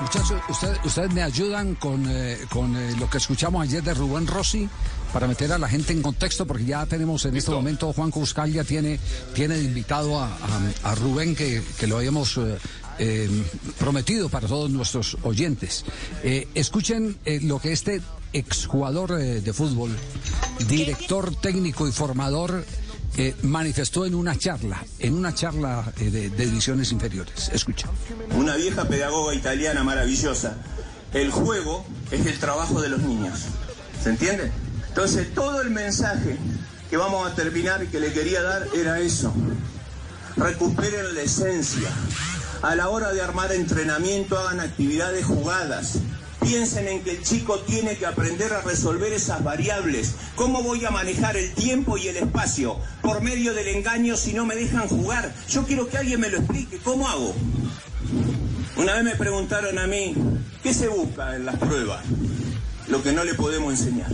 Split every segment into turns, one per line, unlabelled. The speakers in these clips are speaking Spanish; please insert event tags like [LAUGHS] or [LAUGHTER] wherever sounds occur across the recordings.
Muchachos, ustedes me ayudan con, eh, con eh, lo que escuchamos ayer de Rubén Rossi para meter a la gente en contexto, porque ya tenemos en este momento, Juan Cuscal ya tiene, tiene invitado a, Rubén, que, que, lo habíamos eh, prometido para todos nuestros oyentes. escuchen lo que este exjugador de fútbol, director técnico y formador manifestó en una charla, en una charla eh, de, divisiones inferiores. Escucha.
Una vieja pedagoga italiana maravillosa. El juego es el trabajo de los niños. ¿Se entiende? Entonces, todo el mensaje que vamos a terminar y que le quería dar era eso. Recuperen la esencia. A la hora de armar entrenamiento, hagan actividades jugadas Piensen en que el chico tiene que aprender a resolver esas variables. ¿Cómo voy a manejar el tiempo y el espacio? Por medio del engaño si no me dejan jugar. Yo quiero que alguien me lo explique. ¿Cómo hago? Una vez me preguntaron a mí, ¿qué se busca en las pruebas? Lo que no le podemos enseñar,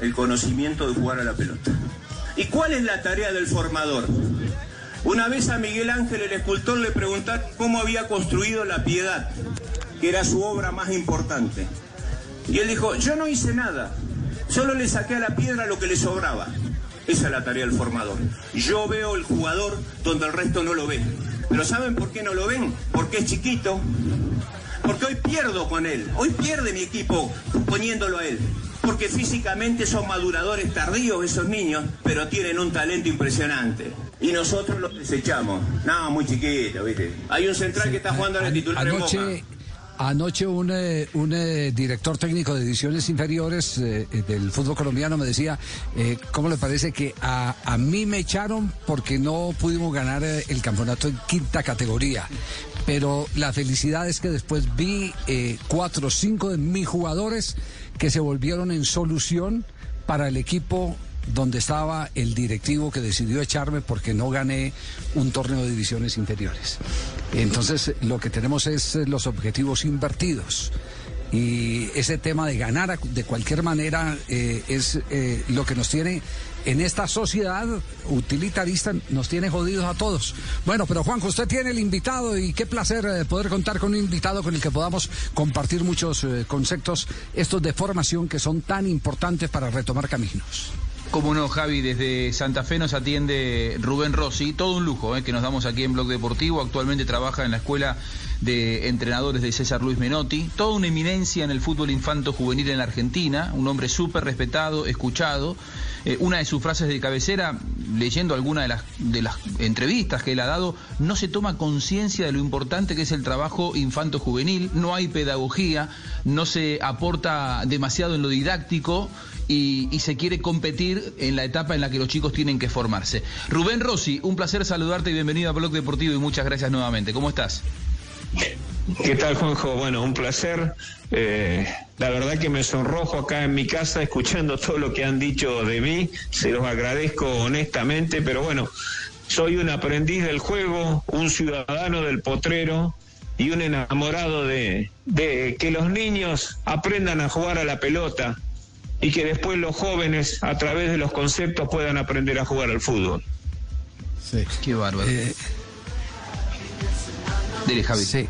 el conocimiento de jugar a la pelota. ¿Y cuál es la tarea del formador? Una vez a Miguel Ángel, el escultor, le preguntaron cómo había construido la piedad que era su obra más importante. Y él dijo, yo no hice nada, solo le saqué a la piedra lo que le sobraba. Esa es la tarea del formador. Yo veo el jugador donde el resto no lo ve. Pero ¿saben por qué no lo ven? Porque es chiquito. Porque hoy pierdo con él. Hoy pierde mi equipo poniéndolo a él. Porque físicamente son maduradores tardíos esos niños, pero tienen un talento impresionante. Y nosotros los desechamos. No, muy chiquito, ¿viste? Hay un central que está jugando en el titular.
Anoche, Anoche un, eh, un eh, director técnico de ediciones inferiores eh, del fútbol colombiano me decía, ¿cómo le parece que a, a, mí me echaron porque no pudimos ganar el campeonato en quinta categoría? Pero la felicidad es que después vi cuatro o cinco de mis jugadores que se volvieron en solución para el equipo donde estaba el directivo que decidió echarme porque no gané un torneo de divisiones inferiores. Entonces, lo que tenemos es eh, los objetivos invertidos. Y ese tema de ganar de cualquier manera eh, es eh, lo que nos tiene en esta sociedad utilitarista, nos tiene jodidos a todos. Bueno, pero Juanjo, usted tiene el invitado y qué placer poder contar con un invitado con el que podamos compartir muchos conceptos, estos de formación que son tan importantes para retomar caminos.
Como no, Javi, desde Santa Fe nos atiende Rubén Rossi, todo un lujo eh, que nos damos aquí en Blog Deportivo, actualmente trabaja en la escuela de entrenadores de César Luis Menotti, toda una eminencia en el fútbol infanto juvenil en la Argentina, un hombre súper respetado, escuchado, eh, una de sus frases de cabecera, leyendo alguna de las, de las entrevistas que él ha dado, no se toma conciencia de lo importante que es el trabajo infanto-juvenil, no hay pedagogía, no se aporta demasiado en lo didáctico y, se quiere competir en la etapa en la que los chicos tienen que formarse. Rubén Rossi, un placer saludarte y bienvenido a Blog Deportivo y muchas gracias nuevamente. ¿Cómo estás?
¿Qué tal, Juanjo? Bueno, un placer. Eh, la verdad que me sonrojo acá en mi casa escuchando todo lo que han dicho de mí. Se los agradezco honestamente, pero bueno, soy un aprendiz del juego, un ciudadano del potrero y un enamorado de que los niños aprendan a jugar a la pelota y que después los jóvenes a través de los conceptos puedan aprender a jugar al fútbol.
Sí. Qué bárbaro. Eh, Sí.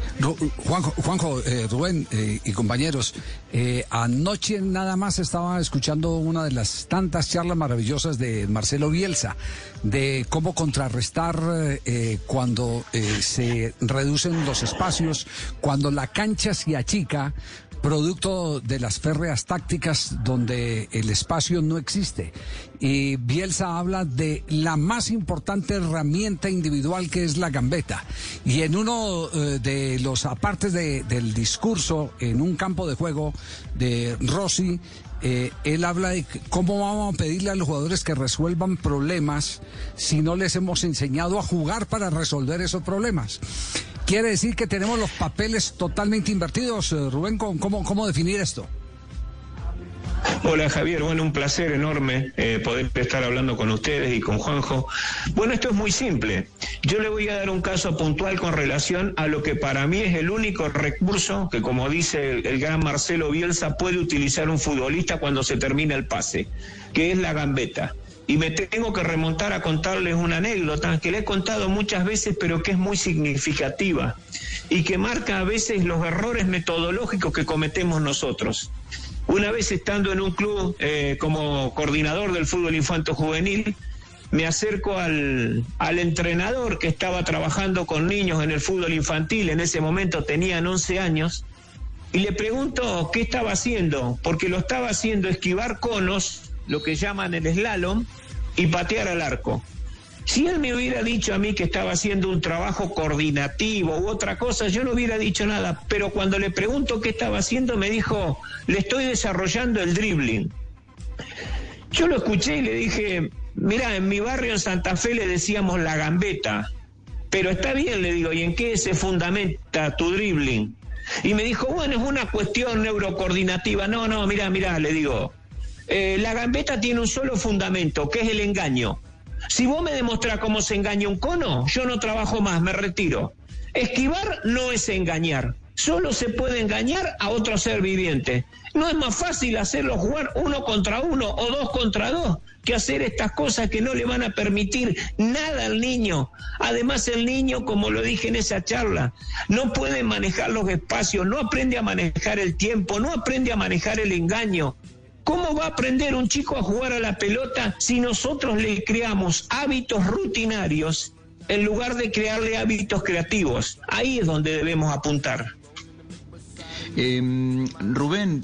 Juanjo, Juanjo eh, Rubén eh, y compañeros, eh, anoche nada más estaba escuchando una de las tantas charlas maravillosas de Marcelo Bielsa, de cómo contrarrestar cuando se reducen los espacios, cuando la cancha se achica, producto de las férreas tácticas donde el espacio no existe. Y Bielsa habla de la más importante herramienta individual que es la gambeta. Y en uno eh, de los apartes del discurso, en un campo de juego de Rossi, eh, él habla de cómo vamos a pedirle a los jugadores que resuelvan problemas si no les hemos enseñado a jugar para resolver esos problemas. Quiere decir que tenemos los papeles totalmente invertidos. Eh, Rubén, ¿cómo, cómo definir esto?
Hola Javier, bueno, un placer enorme eh, poder estar hablando con ustedes y con Juanjo. Bueno, esto es muy simple. Yo le voy a dar un caso puntual con relación a lo que para mí es el único recurso que, como dice el, el gran Marcelo Bielsa, puede utilizar un futbolista cuando se termina el pase, que es la gambeta. Y me tengo que remontar a contarles una anécdota que le he contado muchas veces, pero que es muy significativa. y que marca a veces los errores metodológicos que cometemos nosotros. Una vez estando en un club eh, como coordinador del fútbol infanto juvenil, me acerco al, al, entrenador que estaba trabajando con niños en el fútbol infantil, en ese momento tenían 11 años, y le pregunto qué estaba haciendo, porque lo estaba haciendo esquivar conos, lo que llaman el slalom, y patear al arco. Si él me hubiera dicho a mí que estaba haciendo un trabajo coordinativo u otra cosa, yo no hubiera dicho nada, pero cuando le pregunto qué estaba haciendo, me dijo, le estoy desarrollando el dribbling. Yo lo escuché y le dije, mira, en mi barrio en Santa Fe le decíamos la gambeta, pero está bien, le digo, ¿y en qué se fundamenta tu dribbling? Y me dijo, bueno, es una cuestión neurocoordinativa. No, no, mira, mira, le digo, eh, la gambeta tiene un solo fundamento, que es el engaño. Si vos me demostrás cómo se engaña un cono, yo no trabajo más, me retiro. Esquivar no es engañar. Solo se puede engañar a otro ser viviente. No es más fácil hacerlo jugar uno contra uno o dos contra dos que hacer estas cosas que no le van a permitir nada al niño. Además el niño, como lo dije en esa charla, no puede manejar los espacios, no aprende a manejar el tiempo, no aprende a manejar el engaño. ¿Cómo va a aprender un chico a jugar a la pelota si nosotros le creamos hábitos rutinarios en lugar de crearle hábitos creativos? Ahí es donde debemos apuntar.
Eh, Rubén,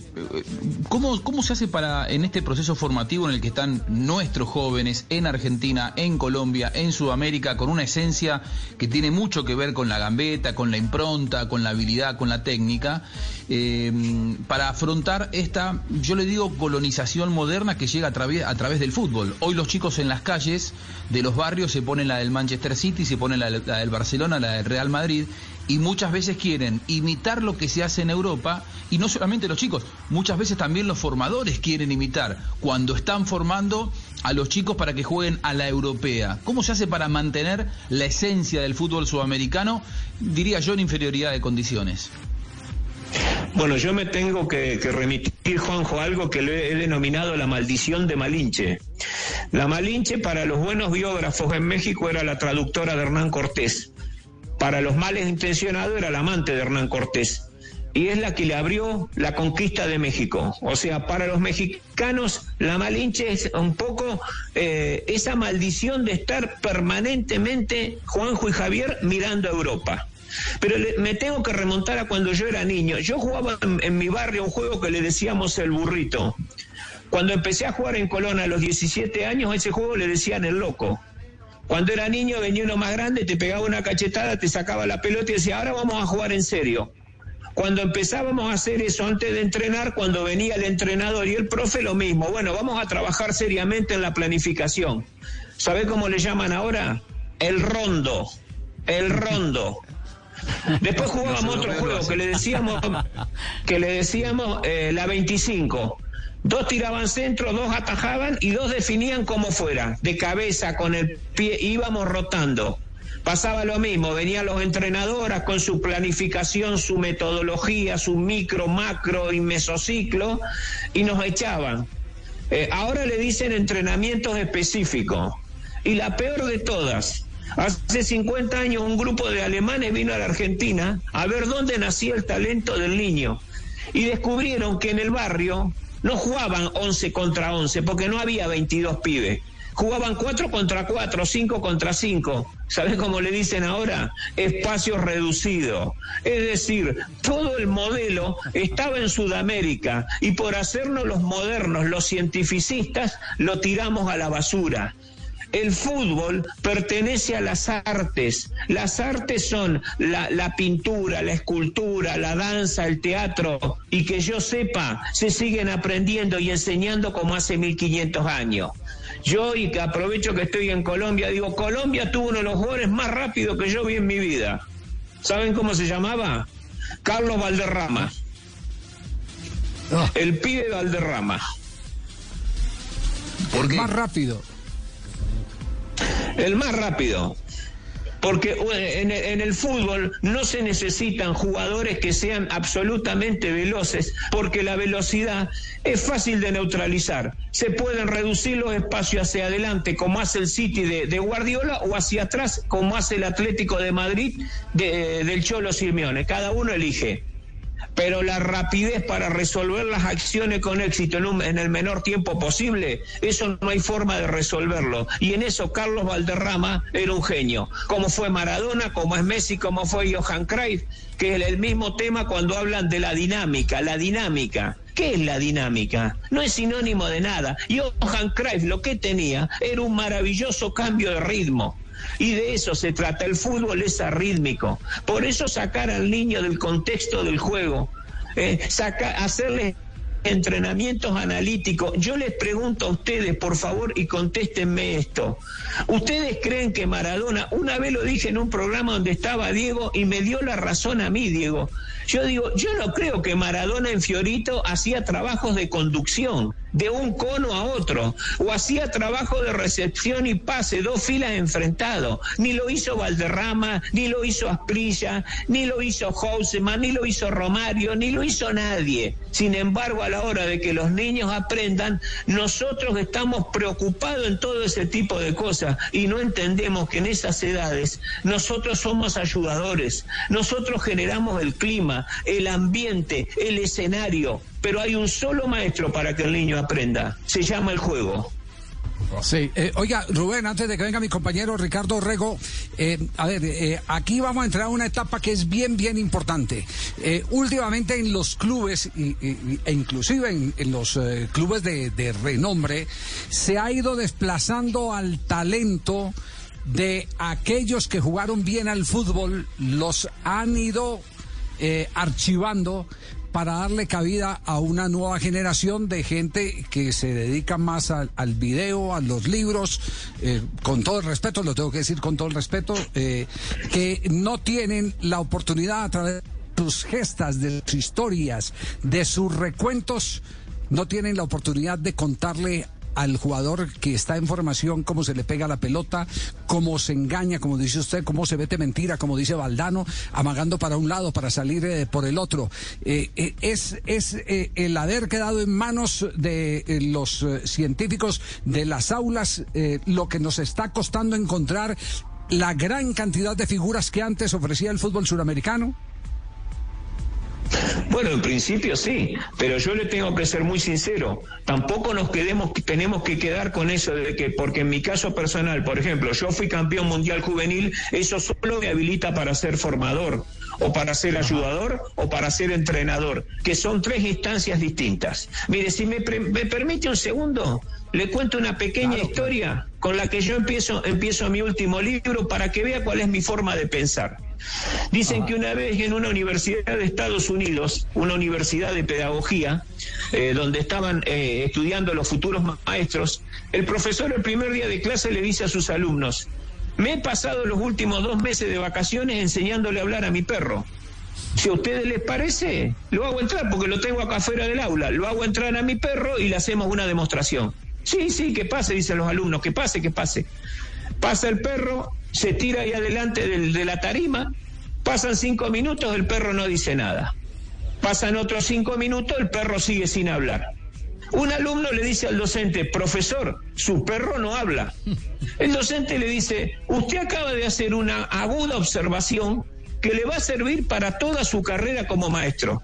¿cómo, ¿cómo se hace para, en este proceso formativo en el que están nuestros jóvenes en Argentina, en Colombia, en Sudamérica, con una esencia que tiene mucho que ver con la gambeta, con la impronta, con la habilidad, con la técnica, eh, para afrontar esta, yo le digo, colonización moderna que llega a través, a través del fútbol? Hoy los chicos en las calles de los barrios se ponen la del Manchester City, se ponen la del Barcelona, la del Real Madrid, y muchas veces quieren imitar lo que se hace en Europa y no solamente los chicos, muchas veces también los formadores quieren imitar cuando están formando a los chicos para que jueguen a la europea. ¿Cómo se hace para mantener la esencia del fútbol sudamericano, diría yo, en inferioridad de condiciones?
Bueno, yo me tengo que, remitir, Juanjo, algo que le he denominado la maldición de Malinche. La Malinche, para los buenos biógrafos en México, era la traductora de Hernán Cortés para los males intencionados era la amante de Hernán Cortés y es la que le abrió la conquista de México. O sea, para los mexicanos la Malinche es un poco eh, esa maldición de estar permanentemente Juanjo y Javier mirando a Europa. Pero me tengo que remontar a cuando yo era niño. Yo jugaba en, en, mi barrio un juego que le decíamos el burrito. Cuando empecé a jugar en Colón a los 17 años, a ese juego le decían el loco. Cuando era niño venía uno más grande, te pegaba una cachetada, te sacaba la pelota y decía, ahora vamos a jugar en serio. Cuando empezábamos a hacer eso antes de entrenar, cuando venía el entrenador y el profe, lo mismo. Bueno, vamos a trabajar seriamente en la planificación. ¿Sabe cómo le llaman ahora? El rondo. El rondo. Después [LAUGHS] jugábamos otro juego que le decíamos, que le decíamos eh, la 25. Dos tiraban centro, dos atajaban y dos definían como fuera, de cabeza, con el pie, íbamos rotando. Pasaba lo mismo, venían los entrenadores con su planificación, su metodología, su micro, macro y mesociclo y nos echaban. Eh, ahora le dicen entrenamientos específicos. Y la peor de todas, hace 50 años un grupo de alemanes vino a la Argentina a ver dónde nacía el talento del niño. Y descubrieron que en el barrio no jugaban 11 contra 11 porque no había 22 pibes. Jugaban 4 contra 4, 5 contra 5. ¿Sabes cómo le dicen ahora? Espacio reducido. Es decir, todo el modelo estaba en Sudamérica y por hacernos los modernos, los cientificistas, lo tiramos a la basura. El fútbol pertenece a las artes. Las artes son la, la, pintura, la escultura, la danza, el teatro. Y que yo sepa, se siguen aprendiendo y enseñando como hace 1500 años. Yo, y que aprovecho que estoy en Colombia, digo, Colombia tuvo uno de los jugadores más rápidos que yo vi en mi vida. ¿Saben cómo se llamaba? Carlos Valderrama. Oh. El pibe Valderrama.
¿Por qué? Más rápido.
El más rápido. porque en, el fútbol no se necesitan jugadores que sean absolutamente veloces, porque la velocidad es fácil de neutralizar. Se pueden reducir los espacios hacia adelante, como hace el City de, Guardiola, o hacia atrás, como hace el Atlético de Madrid del Cholo Simeone. Cada uno elige pero la rapidez para resolver las acciones con éxito en, el menor tiempo posible, eso no hay forma de resolverlo. Y en eso Carlos Valderrama era un genio, como fue Maradona, como es Messi, como fue Johan Cruyff, que es el mismo tema cuando hablan de la dinámica, la dinámica. ¿Qué es la dinámica? No es sinónimo de nada. Johan Cruyff lo que tenía era un maravilloso cambio de ritmo. Y de eso se trata. El fútbol es arrítmico. Por eso sacar al niño del contexto del juego, eh, hacerle entrenamientos analíticos. Yo les pregunto a ustedes, por favor, y contéstenme esto. ¿Ustedes creen que Maradona, una vez lo dije en un programa donde estaba Diego y me dio la razón a mí, Diego? Yo digo, yo no creo que Maradona en Fiorito hacía trabajos de conducción de un cono a otro, o hacía trabajo de recepción y pase, dos filas enfrentados. Ni lo hizo Valderrama, ni lo hizo Asprilla, ni lo hizo Houseman, ni lo hizo Romario, ni lo hizo nadie. Sin embargo, a la hora de que los niños aprendan, nosotros estamos preocupados en todo ese tipo de cosas y no entendemos que en esas edades nosotros somos ayudadores, nosotros generamos el clima, el ambiente, el escenario, pero hay un solo maestro para que el niño aprenda, se llama el juego.
Sí, eh, oiga, Rubén, antes de que venga mi compañero Ricardo Rego, eh, a ver, eh, aquí vamos a entrar a una etapa que es bien, bien importante. últimamente en los clubes, e inclusive en, los clubes de, de, renombre, se ha ido desplazando al talento de aquellos que jugaron bien al fútbol, los han ido archivando para darle cabida a una nueva generación de gente que se dedica más al, video, a los libros, eh, con todo el respeto, lo tengo que decir con todo el respeto, eh, que no tienen la oportunidad a través de sus gestas, de sus historias, de sus recuentos, no tienen la oportunidad de contarle al jugador que está en formación, cómo se le pega la pelota, cómo se engaña, como dice usted, cómo se vete mentira, como dice Valdano, amagando para un lado para salir eh, por el otro. Eh, eh, es es el haber quedado en manos de los científicos de las aulas lo que nos está costando encontrar la gran cantidad de figuras que antes ofrecía el fútbol suramericano.
Bueno, en principio sí, pero yo le tengo que ser muy sincero. Tampoco nos quedemos, tenemos que quedar con eso de que, porque en mi caso personal, por ejemplo, yo fui campeón mundial juvenil, eso solo me habilita para ser formador, o para ser ayudador, o para ser entrenador, que son tres instancias distintas. Mire, si me, me permite un segundo, le cuento una pequeña historia con la que yo empiezo, empiezo mi último libro para que vea cuál es mi forma de pensar. Dicen que una vez en una universidad de Estados Unidos, una universidad de pedagogía, eh, donde estaban eh, estudiando los futuros maestros, el profesor el primer día de clase le dice a sus alumnos, me he pasado los últimos dos meses de vacaciones enseñándole a hablar a mi perro. Si a ustedes les parece, lo hago entrar porque lo tengo acá afuera del aula, lo hago entrar a mi perro y le hacemos una demostración. Sí, sí, que pase, dicen los alumnos, que pase, que pase. Pasa el perro, se tira ahí adelante de la tarima, pasan cinco minutos, el perro no dice nada. Pasan otros cinco minutos, el perro sigue sin hablar. Un alumno le dice al docente, profesor, su perro no habla. El docente le dice, usted acaba de hacer una aguda observación que le va a servir para toda su carrera como maestro.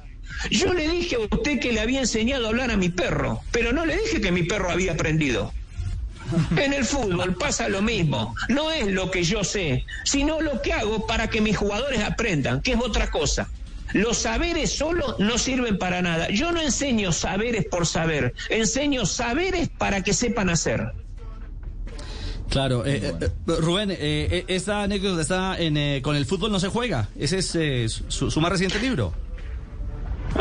Yo le dije a usted que le había enseñado a hablar a mi perro, pero no le dije que mi perro había aprendido. En el fútbol pasa lo mismo. No es lo que yo sé, sino lo que hago para que mis jugadores aprendan, que es otra cosa. Los saberes solo no sirven para nada. Yo no enseño saberes por saber, enseño saberes para que sepan hacer.
Claro, eh, eh, Rubén, eh, esta anécdota está en, con el fútbol no se juega. Ese es su más reciente libro.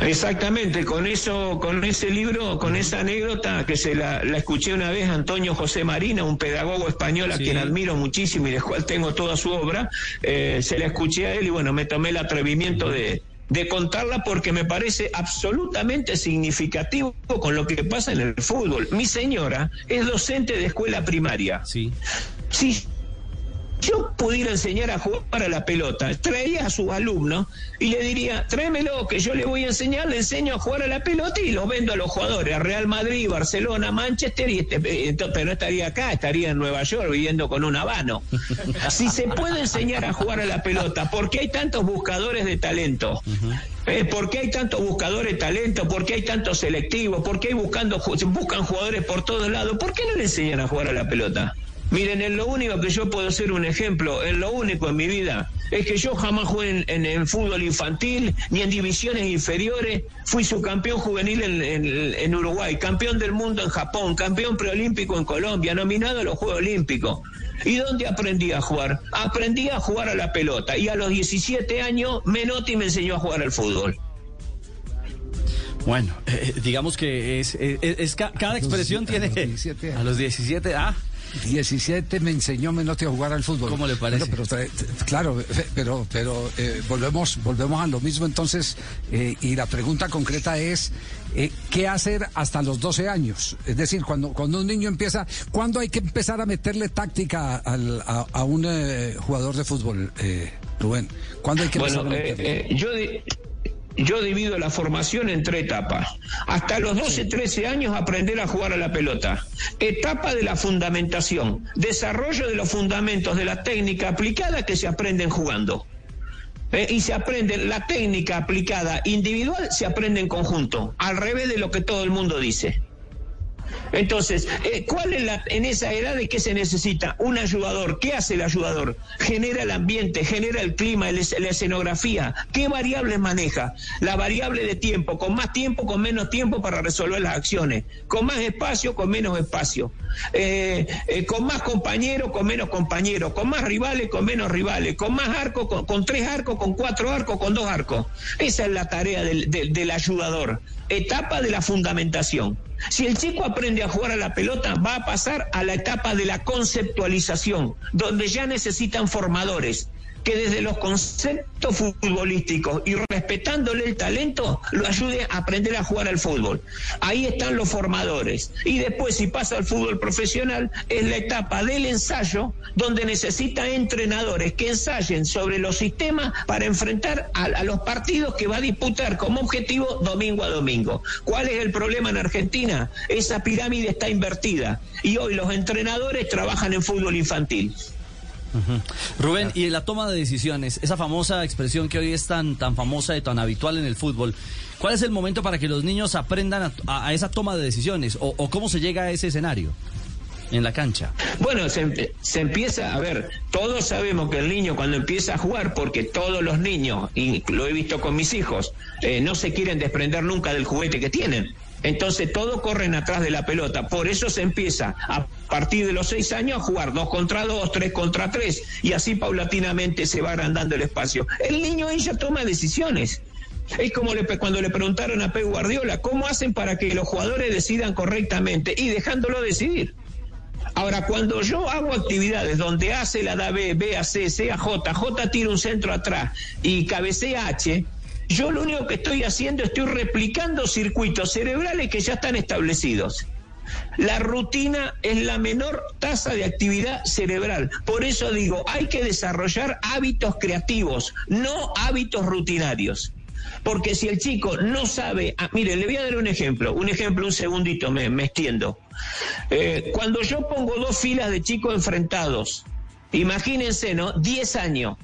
Exactamente, con eso, con ese libro, con esa anécdota que se la, escuché una vez a Antonio José Marina, un pedagogo español a quien admiro muchísimo y del cual tengo toda su obra, eh, se la escuché a él y bueno, me tomé el atrevimiento de, de contarla porque me parece absolutamente significativo con lo que pasa en el fútbol. Mi señora es docente de escuela primaria.
Sí.
Sí yo pudiera enseñar a jugar para la pelota, traía a sus alumnos y le diría, tráemelo, que yo le voy a enseñar, le enseño a jugar a la pelota y lo vendo a los jugadores, a Real Madrid, Barcelona, Manchester, y este, pero no estaría acá, estaría en Nueva York viviendo con un habano. Si se puede enseñar a jugar a la pelota, ¿por qué hay tantos buscadores de talento? Eh, ¿Por qué hay tantos buscadores de talento? ¿Por qué hay tantos selectivos? ¿Por qué hay buscando, buscan jugadores por todos lados? ¿Por qué no le enseñan a jugar a la pelota? Miren, en lo único que yo puedo ser un ejemplo, en lo único en mi vida, es que yo jamás jugué en, en, fútbol infantil ni en divisiones inferiores. Fui subcampeón juvenil en, en, Uruguay, campeón del mundo en Japón, campeón preolímpico en Colombia, nominado a los Juegos Olímpicos. ¿Y dónde aprendí a jugar? Aprendí a jugar a la pelota. Y a los 17 años, Menotti me enseñó a jugar al fútbol.
Bueno, eh, eh, digamos que es, es, cada expresión tiene... A los 17, ah,
17 me enseñó Menotti a jugar al fútbol.
¿Cómo le parece?
pero, claro, pero, pero eh, volvemos, volvemos a lo mismo entonces eh, y la pregunta concreta es eh, ¿qué hacer hasta los 12 años? Es decir, cuando, cuando un niño empieza, ¿cuándo hay que empezar a meterle táctica a, un jugador de fútbol, Rubén? ¿Cuándo hay que
empezar a meterle? yo, yo divido la formación en tres etapas. Hasta los 12, 13 años aprender a jugar a la pelota. Etapa de la fundamentación, desarrollo de los fundamentos de la técnica aplicada que se aprenden jugando. Eh, y se aprende la técnica aplicada individual, se aprende en conjunto, al revés de lo que todo el mundo dice. Entonces, eh, ¿cuál es la, en esa edad de qué se necesita? Un ayudador. ¿Qué hace el ayudador? Genera el ambiente, genera el clima, la escenografía. ¿Qué variables maneja? La variable de tiempo, con más tiempo, con menos tiempo para resolver las acciones. Con más espacio, con menos espacio. Eh, eh, con más compañeros, con menos compañeros. Con más rivales, con menos rivales. Con más arcos, con, tres arcos, con cuatro arcos, con dos arcos. Esa es la tarea del ayudador. Etapa de la fundamentación. Si el chico aprende a jugar a la pelota, va a pasar a la etapa de la conceptualización, donde ya necesitan formadores que desde los conceptos futbolísticos y respetándole el talento, lo ayude a aprender a jugar al fútbol. Ahí están los formadores. Y después, si pasa al fútbol profesional, es la etapa del ensayo, donde necesita entrenadores que ensayen sobre los sistemas para enfrentar a, a los partidos que va a disputar como objetivo domingo a domingo. ¿Cuál es el problema en Argentina? Esa pirámide está invertida y hoy los entrenadores trabajan en fútbol infantil.
Rubén, y la toma de decisiones, esa famosa expresión que hoy es tan, tan famosa y tan habitual en el fútbol, ¿cuál es el momento para que los niños aprendan a, esa toma de decisiones? O, cómo se llega a ese escenario? en la cancha?
Bueno, se, empieza, a ver, todos sabemos que el niño cuando empieza a jugar, porque todos los niños, y lo he visto con mis hijos, eh, no se quieren desprender nunca del juguete que tienen. Entonces todos corren atrás de la pelota. Por eso se empieza a partir de los seis años a jugar dos contra dos, tres contra tres, y así paulatinamente se va agrandando el espacio. El niño ella toma decisiones. Es como cuando le preguntaron a Pep Guardiola, ¿cómo hacen para que los jugadores decidan correctamente? Y dejándolo decidir. Ahora, cuando yo hago actividades donde hace la da B, B a C, C a J, J tira un centro atrás y cabecea H, yo lo único que estoy haciendo, estoy replicando circuitos cerebrales que ya están establecidos. La rutina es la menor tasa de actividad cerebral. Por eso digo, hay que desarrollar hábitos creativos, no hábitos rutinarios. Porque si el chico no sabe, ah, mire, le voy a dar un ejemplo, un ejemplo, un segundito, me, me extiendo. Eh, cuando yo pongo dos filas de chicos enfrentados, imagínense, ¿no? 10 años,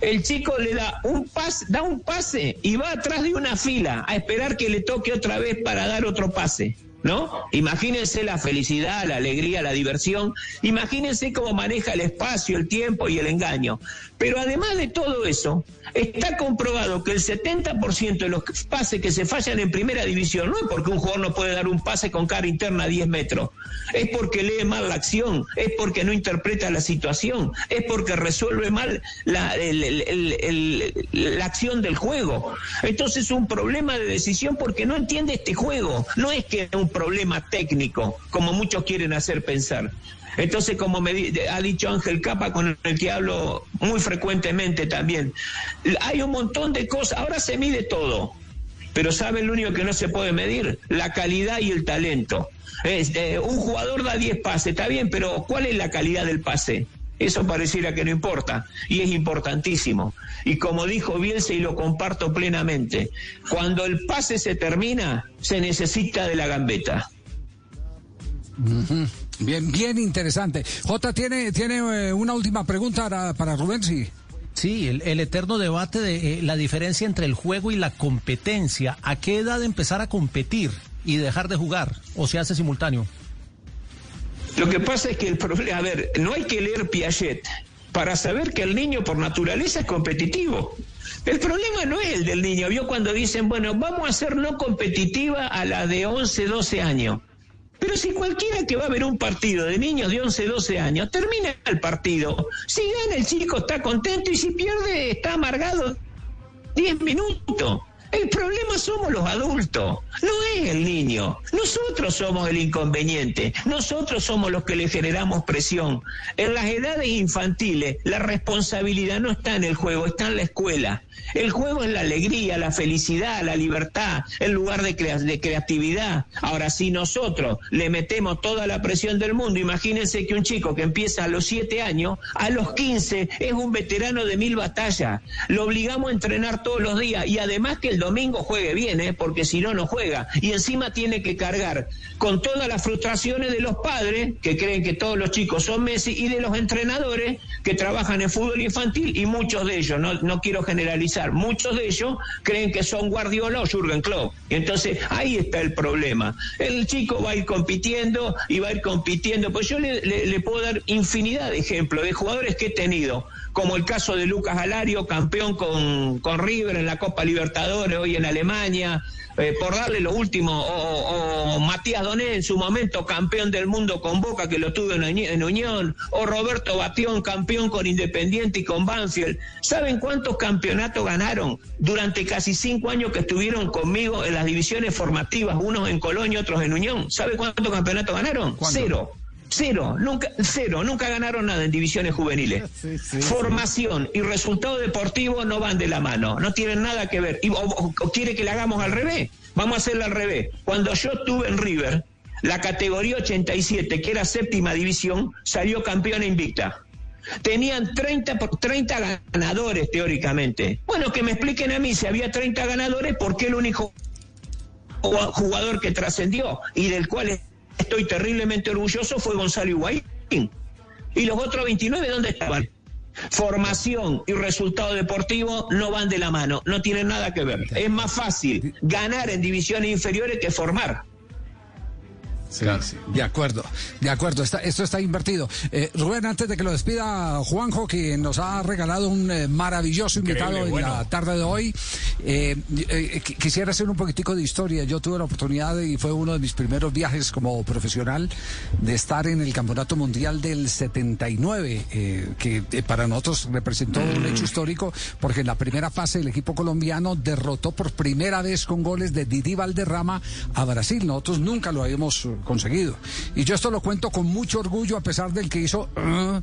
el chico le da un pase, da un pase y va atrás de una fila a esperar que le toque otra vez para dar otro pase. ¿No? Imagínense la felicidad, la alegría, la diversión, imagínense cómo maneja el espacio, el tiempo y el engaño. Pero además de todo eso, está comprobado que el 70% de los pases que se fallan en primera división no es porque un jugador no puede dar un pase con cara interna a 10 metros, es porque lee mal la acción, es porque no interpreta la situación, es porque resuelve mal la, la acción del juego. Entonces es un problema de decisión porque no entiende este juego, no es que un problema técnico, como muchos quieren hacer pensar. Entonces, como me ha dicho Ángel Capa, con el que hablo muy frecuentemente también, hay un montón de cosas, ahora se mide todo, pero ¿saben lo único que no se puede medir? La calidad y el talento. Eh, un jugador da 10 pases, está bien, pero ¿cuál es la calidad del pase? Eso pareciera que no importa y es importantísimo. Y como dijo Bielsa y lo comparto plenamente, cuando el pase se termina, se necesita de la gambeta.
Bien, bien interesante. Jota, ¿tiene, tiene eh, una última pregunta para, Rubén? Sí.
Sí, el, eterno debate de eh, la diferencia entre el juego y la competencia. ¿A qué edad empezar a competir y dejar de jugar? ¿O se hace simultáneo?
Lo que pasa es que el problema, a ver, no hay que leer Piaget para saber que el niño por naturaleza es competitivo. El problema no es el del niño. Vio cuando dicen, bueno, vamos a ser no competitiva a la de 11, 12 años. Pero si cualquiera que va a ver un partido de niños de 11, 12 años, termina el partido. Si gana el chico está contento y si pierde está amargado 10 minutos. Somos los adultos, no es el niño. Nosotros somos el inconveniente, nosotros somos los que le generamos presión. En las edades infantiles la responsabilidad no está en el juego, está en la escuela. El juego es la alegría, la felicidad, la libertad, el lugar de, creatividad. Ahora, si nosotros le metemos toda la presión del mundo, imagínense que un chico que empieza a los 7 años, a los 15 es un veterano de mil batallas. Lo obligamos a entrenar todos los días y además que el domingo juegue bien, ¿eh? porque si no, no juega. Y encima tiene que cargar con todas las frustraciones de los padres, que creen que todos los chicos son Messi, y de los entrenadores que trabajan en fútbol infantil, y muchos de ellos, no, no quiero generalizar, muchos de ellos creen que son Guardiola o Jürgen Klopp. Entonces ahí está el problema. El chico va a ir compitiendo y va a ir compitiendo. Pues yo le, le puedo dar infinidad de ejemplos de jugadores que he tenido como el caso de Lucas Alario, campeón con, con River en la Copa Libertadores, hoy en Alemania, eh, por darle lo último, o, Matías Doné en su momento campeón del mundo con Boca, que lo tuvo en, en, Unión, o Roberto Batión campeón con Independiente y con Banfield. ¿Saben cuántos campeonatos ganaron durante casi cinco años que estuvieron conmigo en las divisiones formativas, unos en Colonia, otros en Unión? ¿Saben cuántos campeonatos ganaron? Cero. Cero, nunca, cero, nunca ganaron nada en divisiones juveniles. [LAUGHS] Formación y resultado deportivo no van de la mano, no tienen nada que ver. Y, o, quiere que le hagamos al revés. Vamos a hacerlo al revés. Cuando yo estuve en River, la categoría 87, que era séptima división, salió campeona invicta. Tenían 30, 30 ganadores teóricamente. Bueno, que me expliquen a mí si había 30 ganadores, ¿por qué el único jugador que trascendió y del cual estoy terriblemente orgulloso fue Gonzalo Higuaín. ¿Y los otros 29 dónde estaban? Formación y resultado deportivo no van de la mano, no tienen nada que ver. Es más fácil ganar en divisiones inferiores que formar.
De acuerdo, de acuerdo, está, esto está invertido. Eh, Rubén, antes de que lo despida Juanjo, que nos ha regalado un eh, maravilloso invitado en la tarde de hoy, eh, quisiera hacer un poquitico de historia. Yo tuve la oportunidad y fue uno de mis primeros viajes como profesional de estar en el Campeonato Mundial del 79, que para nosotros representó un hecho histórico, porque en la primera fase el equipo colombiano derrotó por primera vez con goles de Didi Valderrama a Brasil. Nosotros nunca lo habíamos conseguido. Y yo esto lo cuento con mucho orgullo a pesar del que hizo... Uh,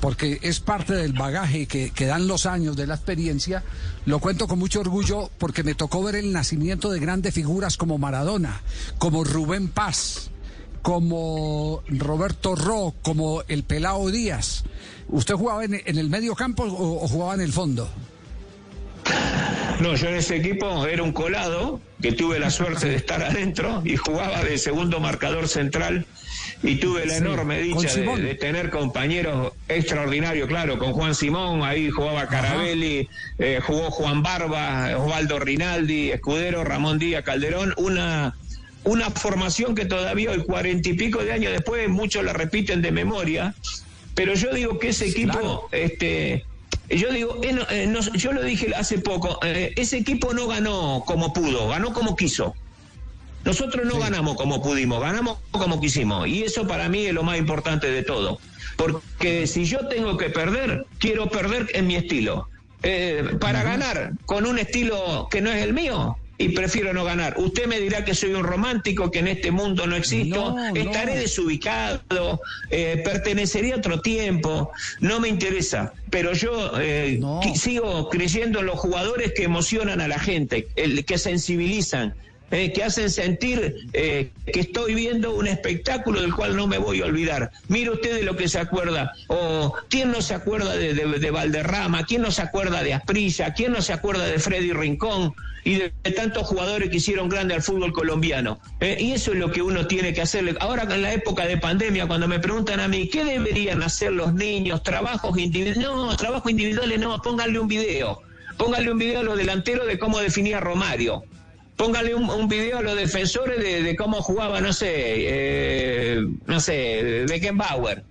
porque es parte del bagaje que, que, dan los años de la experiencia, lo cuento con mucho orgullo porque me tocó ver el nacimiento de grandes figuras como Maradona, como Rubén Paz, como Roberto Ro, como el Pelao Díaz. ¿Usted jugaba en, el medio campo o jugaba en el fondo?
No, yo en ese equipo era un colado, que tuve la suerte de estar adentro y jugaba de segundo marcador central y tuve la enorme dicha de, tener compañeros extraordinarios, claro, con Juan Simón, ahí jugaba Carabelli, eh, jugó Juan Barba, Osvaldo Rinaldi, Escudero, Ramón Díaz, Calderón, una, una formación que todavía hoy, cuarenta y pico de años después, muchos la repiten de memoria, pero yo digo que ese equipo, este yo digo, eh, eh, yo lo dije hace poco, eh, ese equipo no ganó como pudo, ganó como quiso. Nosotros no ganamos como pudimos, ganamos como quisimos. Y eso para mí es lo más importante de todo. Porque si yo tengo que perder, quiero perder en mi estilo. para ganar con un estilo que no es el mío, y prefiero no ganar. Usted me dirá que soy un romántico, que en este mundo no existo, estaré desubicado, eh, pertenecería a otro tiempo, no me interesa. Pero yo eh, sigo creyendo en los jugadores que emocionan a la gente, el, que sensibilizan, eh, que hacen sentir eh, que estoy viendo un espectáculo del cual no me voy a olvidar. Mire usted de lo que se acuerda, o quién no se acuerda de, de, Valderrama, quién no se acuerda de Asprilla, quién no se acuerda de Freddy Rincón y de, tantos jugadores que hicieron grande al fútbol colombiano. Eh, y eso es lo que uno tiene que hacerle. Ahora en la época de pandemia, cuando me preguntan a mí, ¿qué deberían hacer los niños? ¿Trabajos individuales? No, trabajos individuales no, pónganle un video. Pónganle un video a los delanteros de cómo definía Romario. Póngale un, video a los defensores de, cómo jugaba, no sé, eh, no sé, Beckenbauer.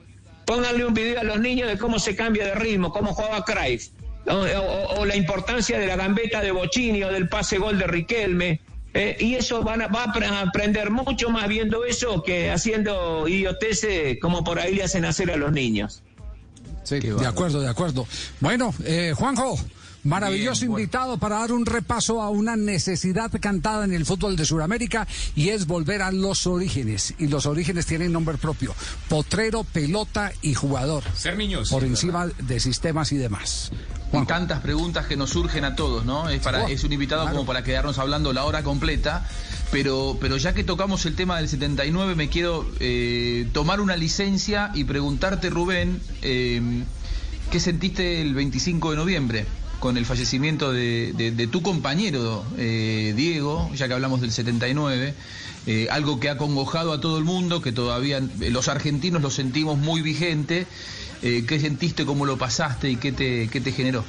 Pónganle un video a los niños de cómo se cambia de ritmo, cómo jugaba Cruyff. O, la importancia de la gambeta de Bocini o del pase gol de Riquelme. Eh, y eso van a, va a aprender mucho más viendo eso que haciendo idioteces como por ahí le hacen hacer a los niños.
Sí, de acuerdo, de acuerdo. Bueno, eh, Juanjo, Maravilloso invitado para dar un repaso a una necesidad cantada en el fútbol de Sudamérica y es volver a los orígenes. Y los orígenes tienen nombre propio: potrero, pelota y jugador.
Ser niños.
Por encima de sistemas y demás.
Y tantas preguntas que nos surgen a todos, ¿no? Es, para, es un invitado como para quedarnos hablando la hora completa. Pero, pero ya que tocamos el tema del 79, me quiero eh, tomar una licencia y preguntarte, Rubén, eh, ¿qué sentiste el 25 de noviembre? Con el fallecimiento de, tu compañero eh, Diego, ya que hablamos del 79, eh, algo que ha congojado a todo el mundo, que todavía eh, los argentinos lo sentimos muy vigente. ¿Qué sentiste, cómo lo pasaste y qué te, qué te generó?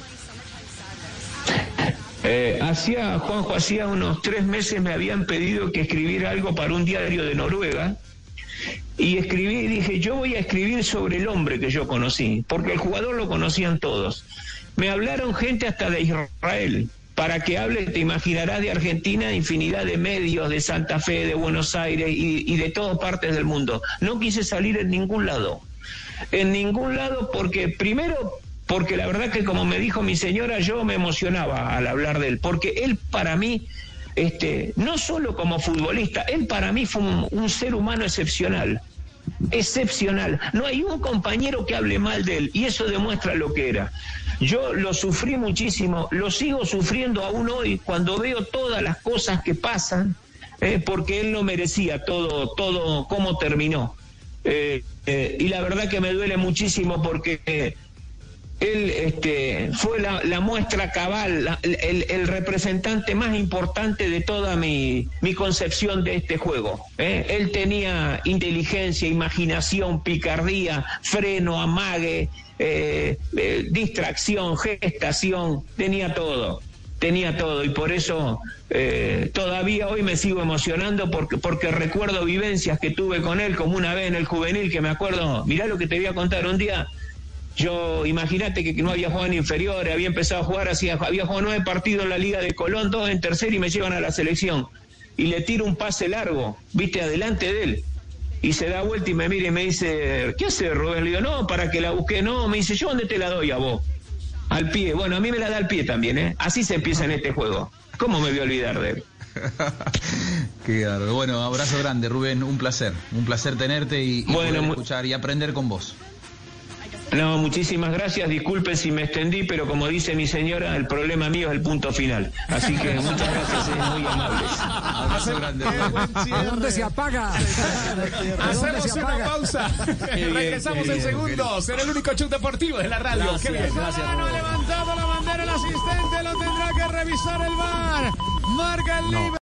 hacía, Juanjo, hacía unos tres meses me habían pedido que escribiera algo para un diario de Noruega. Y escribí, dije, yo voy a escribir sobre el hombre que yo conocí, porque el jugador lo conocían todos. Me hablaron gente hasta de Israel. Para que hable, te imaginarás de Argentina, infinidad de medios, de Santa Fe, de Buenos Aires y, de todas partes del mundo. No quise salir en ningún lado. En ningún lado porque, primero, porque la verdad que como me dijo mi señora, yo me emocionaba al hablar de él, porque él para mí, este, no solo como futbolista, él para mí fue un ser humano excepcional excepcional. No hay un compañero que hable mal de él y eso demuestra lo que era. Yo lo sufrí muchísimo, lo sigo sufriendo aún hoy cuando veo todas las cosas que pasan, eh, porque él no merecía todo, todo cómo terminó. Eh, eh, y la verdad que me duele muchísimo porque él este, fue la, muestra cabal, el, representante más importante de toda mi, concepción de este juego. Él tenía inteligencia, imaginación, picardía, freno, amague, eh, eh, distracción, gestación, tenía todo. Tenía todo y por eso todavía hoy me sigo emocionando porque, porque recuerdo vivencias que tuve con él, como una vez en el juvenil, que me acuerdo, mirá lo que te voy a contar un día, yo, imagínate que, no había jugado en inferiores, había empezado a jugar así, había jugado nueve partidos en la Liga de Colón, dos en tercera y me llevan a la selección. Y le tiro un pase largo, viste, adelante de él. Y se da vuelta y me mira y me dice, ¿qué hace Rubén? Le digo, no, para que la busque, no, me dice, ¿yo dónde te la doy a vos? Al pie. Bueno, a mí me la da al pie también, ¿eh? Así se empieza en este juego. ¿Cómo me voy a olvidar de él? [LAUGHS]
Qué Bueno, abrazo grande, Rubén. Un placer. Un placer tenerte y, escuchar y aprender con vos.
No, muchísimas gracias. Disculpen si me extendí, pero como dice mi señora, el problema mío es el punto final. Así que muchas gracias, muy amables.
¿A dónde se apaga?
Hacemos una pausa. Regresamos en segundos en el único show deportivo de la radio. Gracias, Qué Gracias, no ha levantado la bandera el asistente, lo tendrá que revisar el bar. Marca el libre.